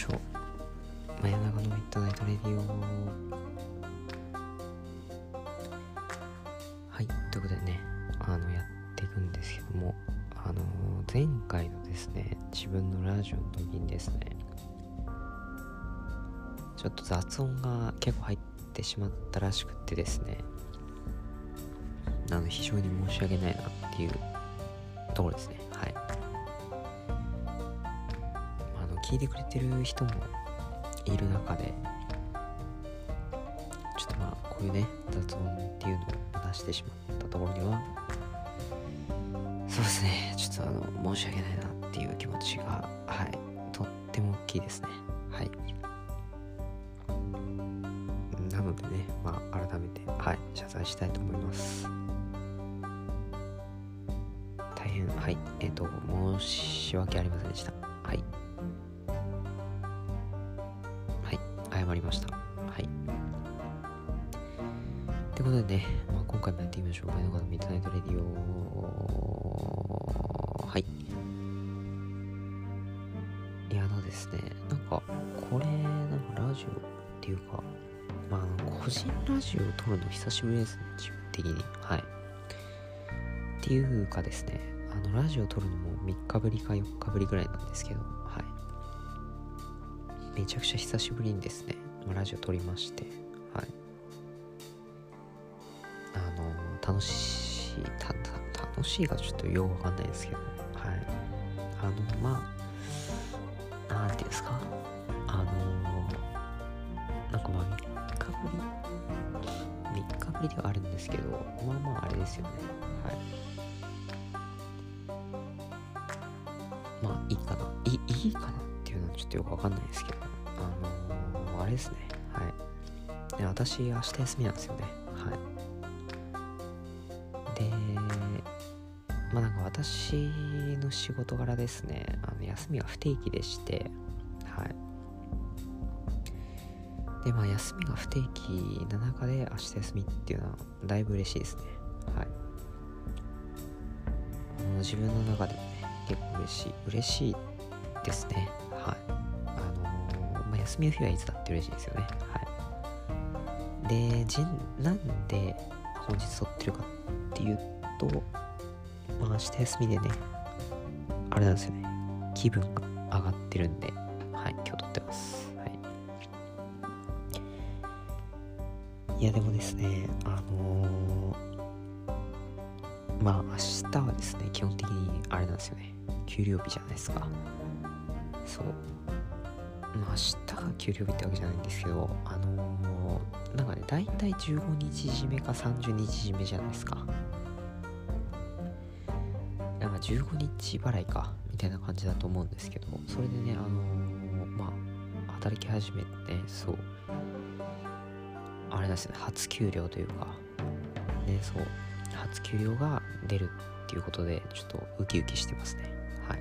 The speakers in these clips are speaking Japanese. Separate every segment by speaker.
Speaker 1: しょう。真夜中のミッドナイトレディオ。はいということでねあのやっていくんですけどもあの前回のですね自分のラジオの時にですねちょっと雑音が結構入ってしまったらしくてですねあの非常に申し訳ないなっていうところですね。聞いてくれてる人もいる中でちょっとまあこういうね雑音っていうのを出してしまったところにはそうですねちょっとあの申し訳ないなっていう気持ちがはいとっても大きいですね。はい。なのでねまあ改めてはい謝罪したいと思います。大変はいえっ、と申し訳ありませんでした。はい。ということでね、まあ、今回もやってみましょう。真夜中のミッドナイトレディオ。はい。いやあのですねなんかこれなんかラジオっていうかまあ個人ラジオを録るの久しぶりですね自分的に。はい。っていうかですねあのラジオを撮るのも3日ぶりか4日ぶりぐらいなんですけどはい。めちゃくちゃ久しぶりにですねラジオ撮りまして。あの楽しいたた楽しいがちょっとよくわかんないですけどはい。あのまあなんていうんですか？あのなんかまあ3日ぶり3日ぶりではあるんですけどまあまああれですよね。はい。まあいいかな。いいいかなっていうのはちょっとよくわかんないですけどあの、あれですね。はい。で私明日休みなんですよね。はい。私の仕事柄ですね。あの休みは不定期でしてはい。でまあ休みが不定期な中で明日休みっていうのはだいぶ嬉しいですね。はい。あの自分の中でもね結構嬉しい嬉しいですね。はい。あのー、まあ休みの日はいつだって嬉しいですよね。はい。でじなんで本日撮ってるかっていうとまあ明日休みでねあれなんですよね。気分が上がってるんではい今日撮ってます。はい。いやでもですねあのー、まあ明日はですね基本的にあれなんですよね。給料日じゃないですか。そう。まあ明日が給料日ってわけじゃないんですけどあのー、なんかね大体15日締めか30日締めじゃないですか。なんか15日払いかみたいな感じだと思うんですけどそれでねあのー、まあ働き始めてそう。あれですね初給料というかねそう。初給料が出るっていうことでちょっとウキウキしてますね。はい。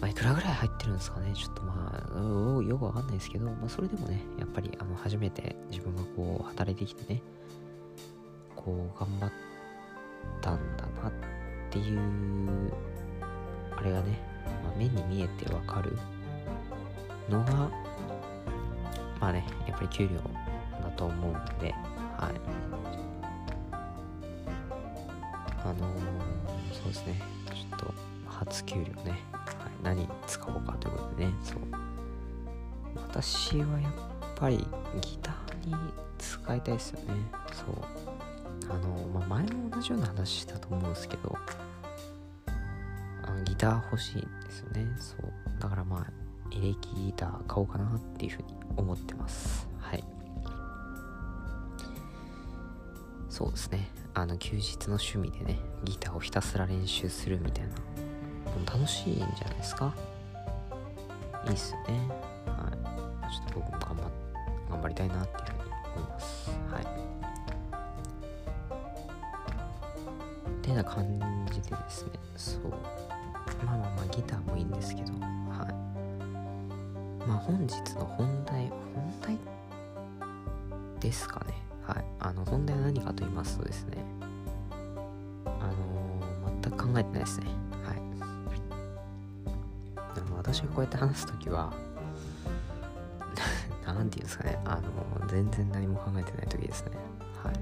Speaker 1: まあいくらぐらい入ってるんですかねちょっとまあよくわかんないですけどまあそれでもねやっぱりあの初めて自分がこう働いてきてねこう頑張ってたんだなっていうあれがね、まあ、目に見えてわかるのがまあね、やっぱり給料だと思うんで、はい。あのー、そうですね、ちょっと初給料ね、はい、何使おうかということでね、そう。私はやっぱりギターに使いたいですよね、そう。あの、まあ、前も同じような話したと思うんですけど、あのギター欲しいんですよね、そう。だからまあ、エレキギター買おうかなっていうふうに思ってます。はい。そうですね。あの休日の趣味でねギターをひたすら練習するみたいな。楽しいんじゃないですか？いいっすよね。はい。ちょっと僕も頑張頑張りたいなっていうふうに思います。てな感じでですね。そう。まあまあまあギターもいいんですけど。はい。まあ本日の本題本題ですかね。はい。あの本題は何かと言いますとですね。あのー、全く考えてないですね。はい。あの私がこうやって話す時は 何て言うんですかね。あの全然何も考えてない時ですね。はい。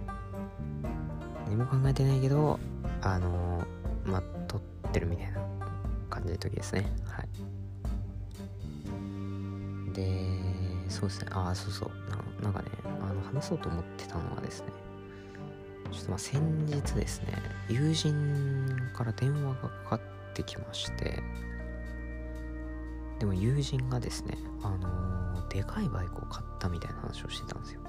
Speaker 1: 何も考えてないけどあのまあ撮ってるみたいな感じの時ですね。はい。でそうですね。ああそうそう。なんかねあの話そうと思ってたのはですねちょっとま先日ですね友人から電話がかかってきましてでも友人がですねあのー、でかいバイクを買ったみたいな話をしてたんですよ。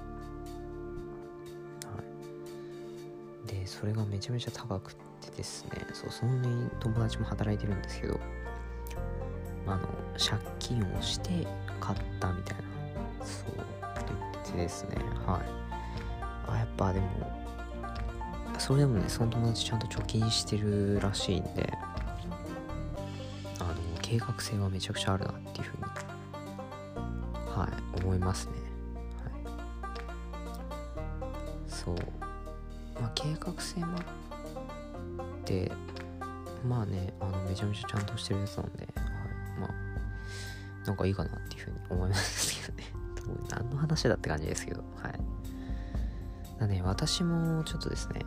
Speaker 1: でそれがめちゃめちゃ高くってですね。そうそんなに友達も働いてるんですけどあの借金をして買ったみたいなそう言ってですね。はい。あやっぱでもそれでもねその友達ちゃんと貯金してるらしいんであの計画性はめちゃくちゃあるなっていうふうにはい思いますね。はい。そう。計画性もあってまあねあのめちゃめちゃちゃんとしてるやつなんで、はい、まあなんかいいかなっていうふうに思いますけどね。何の話だって感じですけどはい。だね私もちょっとですね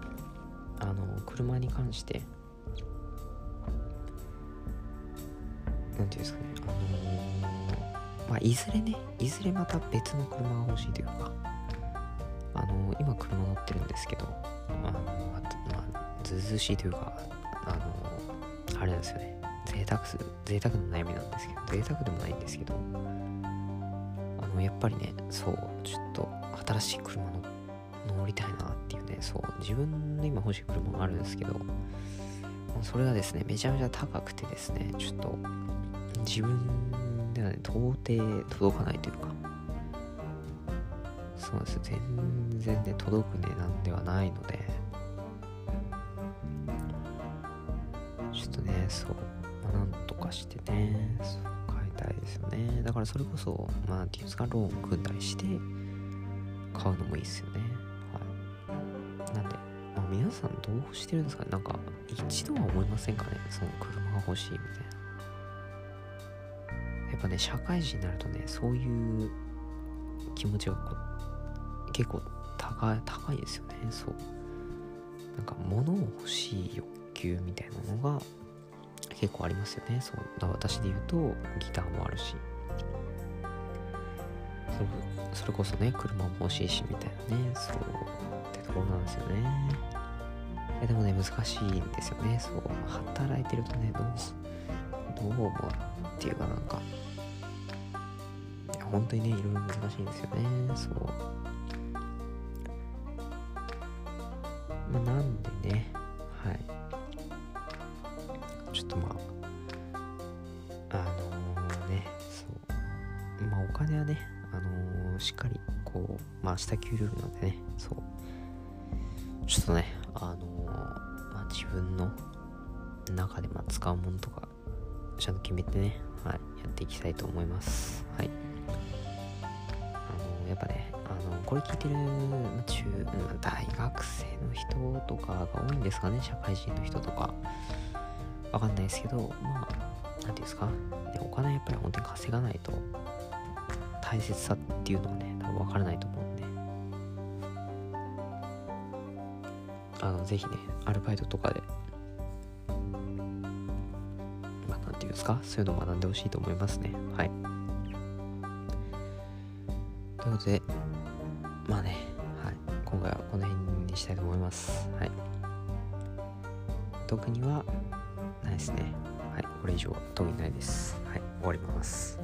Speaker 1: あの車に関して何ていうんですかねあのー、まあいずれねいずれまた別の車が欲しいというかあのー、今車乗ってるんですけど、ずずしいというかあのあれなんですよね。贅沢す贅沢の悩みなんですけど贅沢でもないんですけどあのやっぱりねそうちょっと新しい車の乗りたいなっていうねそう自分の今欲しい車があるんですけどそれがですねめちゃめちゃ高くてですねちょっと自分ではね到底届かないというかそうです。全然ね届く値段ではないのでそう、なんとかしてねそう買いたいですよね。だからそれこそまあなんていうんですかローン組んだりして買うのもいいですよね。はい。なんで、まあ、皆さんどうしてるんですかね。なんか一度は思いませんかね。その車が欲しいみたいな。やっぱね社会人になるとねそういう気持ちがこう結構高い高いですよね。そう。なんか物を欲しい欲求みたいなのが結構ありますよね。そう私で言うとギターもあるし。それこそね車も欲しいしみたいなねそうってところなんですよね。えでもね難しいんですよね。そう働いてるとねどうどうもっていうかなんか。本当にねいろいろ難しいんですよね。そう。まあなんちょっとまああのー、ねそう。まあお金はねあのー、しっかりこうまあ下給料なんでねそう。ちょっとねあのー、まあ自分の中でまあ使うものとかちゃんと決めてねはいやっていきたいと思います。はい。あのやっぱねあのこれ聞いてる中大学生の人とかが多いんですかね社会人の人とか。わかんないですけどまあ何ていうんですか？お金やっぱり本当に稼がないと大切さっていうのはね多分分からないと思うんで。あのぜひねアルバイトとかでまあ何て言うんですか？そういうのを学んでほしいと思いますね。はい。ということで、まあね、はい、今回はこの辺にしたいと思います。はい。特にはですね。はい、これ以上特にないです。はい、終わります。